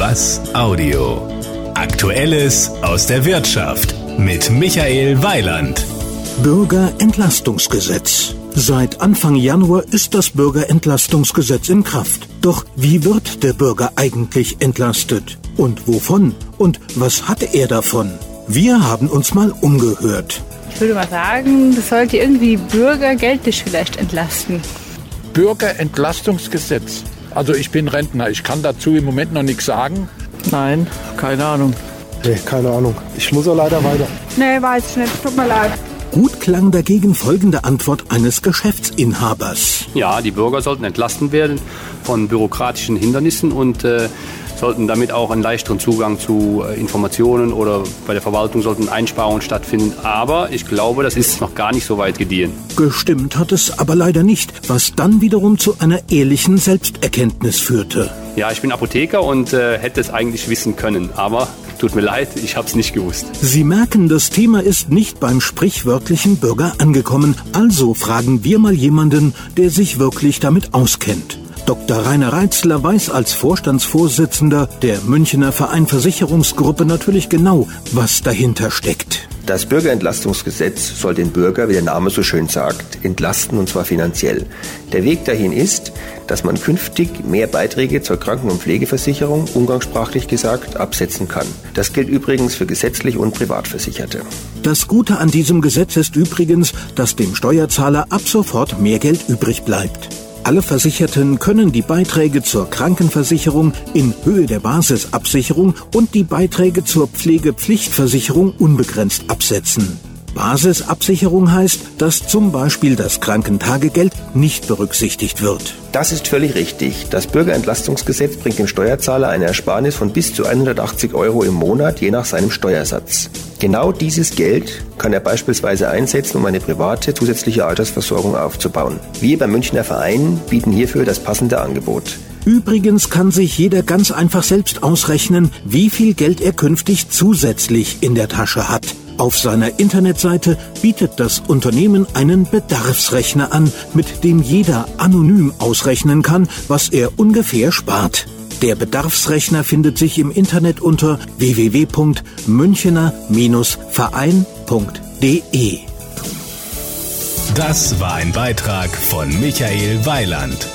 Was Audio? Aktuelles aus der Wirtschaft mit Michael Weiland. Bürgerentlastungsgesetz. Seit Anfang Januar ist das Bürgerentlastungsgesetz in Kraft. Doch wie wird der Bürger eigentlich entlastet? Und wovon? Und was hat er davon? Wir haben uns mal umgehört. Ich würde mal sagen, das sollte irgendwie Bürger geldlich vielleicht entlasten. Bürgerentlastungsgesetz. Also ich bin Rentner, ich kann dazu im Moment noch nichts sagen. Nein, keine Ahnung. Nee, keine Ahnung. Ich muss ja leider weiter. Nee, weiß ich nicht. Tut mir leid. Gut klang dagegen folgende Antwort eines Geschäftsinhabers. Ja, die Bürger sollten entlasten werden von bürokratischen Hindernissen und äh, sollten damit auch einen leichteren Zugang zu äh, Informationen oder bei der Verwaltung sollten Einsparungen stattfinden. Aber ich glaube, das ist noch gar nicht so weit gediehen. Gestimmt hat es aber leider nicht, was dann wiederum zu einer ehrlichen Selbsterkenntnis führte. Ja, ich bin Apotheker und äh, hätte es eigentlich wissen können, aber tut mir leid, ich habe es nicht gewusst. Sie merken, das Thema ist nicht beim sprichwörtlichen Bürger angekommen, also fragen wir mal jemanden, der sich wirklich damit auskennt. Dr. Rainer Reitzler weiß als Vorstandsvorsitzender der Münchner Verein Versicherungsgruppe natürlich genau, was dahinter steckt. Das Bürgerentlastungsgesetz soll den Bürger, wie der Name so schön sagt, entlasten und zwar finanziell. Der Weg dahin ist, dass man künftig mehr Beiträge zur Kranken- und Pflegeversicherung, umgangssprachlich gesagt, absetzen kann. Das gilt übrigens für gesetzlich und Privatversicherte. Das Gute an diesem Gesetz ist übrigens, dass dem Steuerzahler ab sofort mehr Geld übrig bleibt. Alle Versicherten können die Beiträge zur Krankenversicherung in Höhe der Basisabsicherung und die Beiträge zur Pflegepflichtversicherung unbegrenzt absetzen. Basisabsicherung heißt, dass zum Beispiel das Krankentagegeld nicht berücksichtigt wird. Das ist völlig richtig. Das Bürgerentlastungsgesetz bringt dem Steuerzahler eine Ersparnis von bis zu 180 Euro im Monat, je nach seinem Steuersatz. Genau dieses Geld kann er beispielsweise einsetzen, um eine private zusätzliche Altersversorgung aufzubauen. Wir beim Münchner Verein bieten hierfür das passende Angebot. Übrigens kann sich jeder ganz einfach selbst ausrechnen, wie viel Geld er künftig zusätzlich in der Tasche hat. Auf seiner Internetseite bietet das Unternehmen einen Bedarfsrechner an, mit dem jeder anonym ausrechnen kann, was er ungefähr spart. Der Bedarfsrechner findet sich im Internet unter www.münchener-verein.de. Das war ein Beitrag von Michael Weiland.